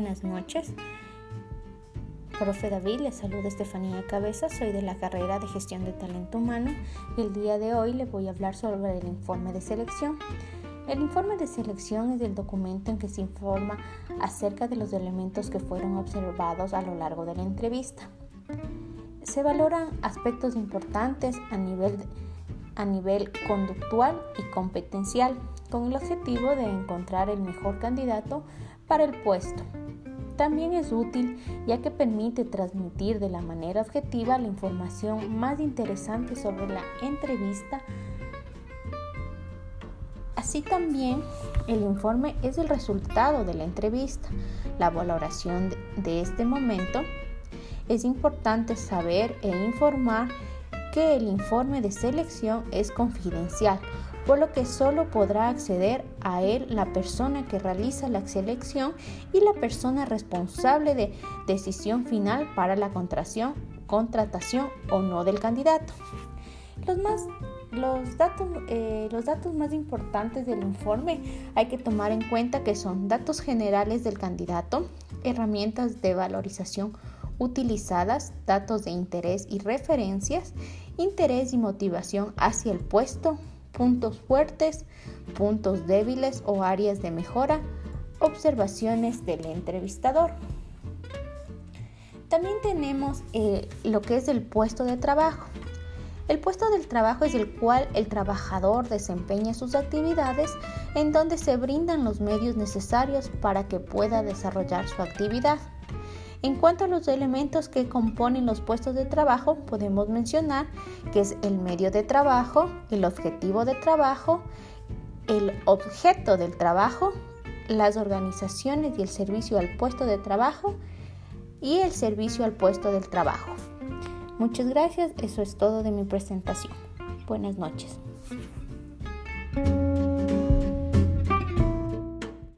noches. Profe David, les saluda Estefanía Cabeza, soy de la carrera de Gestión de Talento Humano y el día de hoy les voy a hablar sobre el informe de selección. El informe de selección es el documento en que se informa acerca de los elementos que fueron observados a lo largo de la entrevista. Se valoran aspectos importantes a nivel, a nivel conductual y competencial con el objetivo de encontrar el mejor candidato para el puesto también es útil ya que permite transmitir de la manera objetiva la información más interesante sobre la entrevista. Así también el informe es el resultado de la entrevista, la valoración de este momento. Es importante saber e informar que el informe de selección es confidencial, por lo que solo podrá acceder a él la persona que realiza la selección y la persona responsable de decisión final para la contratación, contratación o no del candidato. Los, más, los, datos, eh, los datos más importantes del informe hay que tomar en cuenta que son datos generales del candidato, herramientas de valorización utilizadas, datos de interés y referencias, interés y motivación hacia el puesto, puntos fuertes, puntos débiles o áreas de mejora, observaciones del entrevistador. También tenemos eh, lo que es el puesto de trabajo. El puesto del trabajo es el cual el trabajador desempeña sus actividades en donde se brindan los medios necesarios para que pueda desarrollar su actividad. En cuanto a los elementos que componen los puestos de trabajo, podemos mencionar que es el medio de trabajo, el objetivo de trabajo, el objeto del trabajo, las organizaciones y el servicio al puesto de trabajo y el servicio al puesto del trabajo. Muchas gracias, eso es todo de mi presentación. Buenas noches.